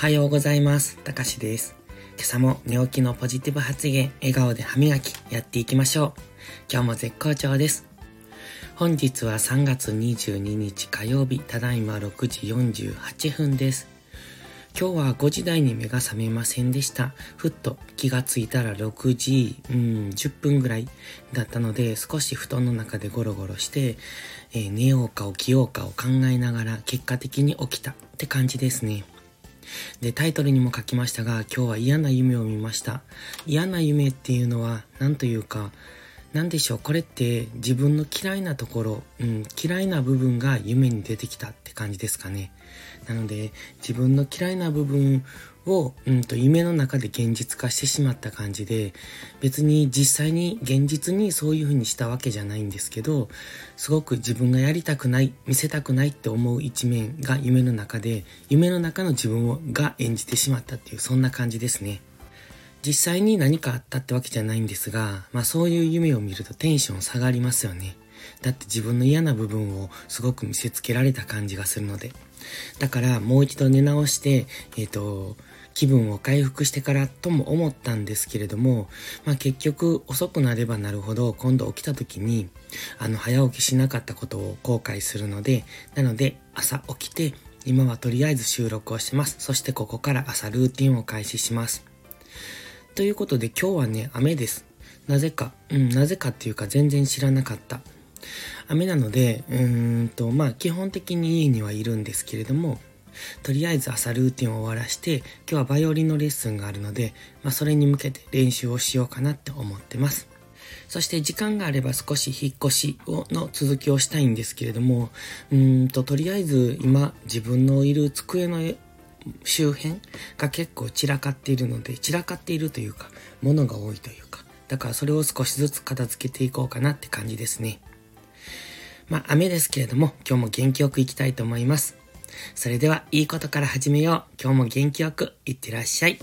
はようございます。たかしです。今朝も寝起きのポジティブ発言、笑顔で歯磨きやっていきましょう。今日も絶好調です。本日は3月22日火曜日、ただいま6時48分です。今日は5時台に目が覚めませんでした。ふっと気がついたら6時、うん、10分ぐらいだったので、少し布団の中でゴロゴロして、えー寝ようか起きようかを考えながら結果的に起きたって感じですね。で、タイトルにも書きましたが、今日は嫌な夢を見ました。嫌な夢っていうのは、なんというか、なんでしょう、これって自分の嫌いなところ、うん、嫌いな部分が夢に出てきたって感じですかね。なので、自分の嫌いな部分を、うんと、夢の中で現実化してしまった感じで、別に実際に現実にそういう風にしたわけじゃないんですけど、すごく自分がやりたくない、見せたくないって思う一面が夢の中で、夢の中の自分をが演じてしまったっていう、そんな感じですね。実際に何かあったってわけじゃないんですが、まあそういう夢を見るとテンション下がりますよね。だって自分の嫌な部分をすごく見せつけられた感じがするので。だからもう一度寝直して、えっ、と、気分を回復してからとも思ったんですけれども、まあ結局遅くなればなるほど今度起きた時に、あの早起きしなかったことを後悔するので、なので朝起きて、今はとりあえず収録をしてます。そしてここから朝ルーティンを開始します。ということで今日はね、雨です。なぜか、うん、なぜかっていうか全然知らなかった。雨なので、うーんと、まあ基本的に家にはいるんですけれども、とりあえず朝ルーティンを終わらして、今日はバイオリンのレッスンがあるので、まあそれに向けて練習をしようかなって思ってます。そして時間があれば少し引っ越しをの続きをしたいんですけれども、うんと、とりあえず今自分のいる机の周辺が結構散らかっているので、散らかっているというか、物が多いというか、だからそれを少しずつ片付けていこうかなって感じですね。まあ雨ですけれども、今日も元気よく行きたいと思います。それでは、いいことから始めよう。今日も元気よくいってらっしゃい。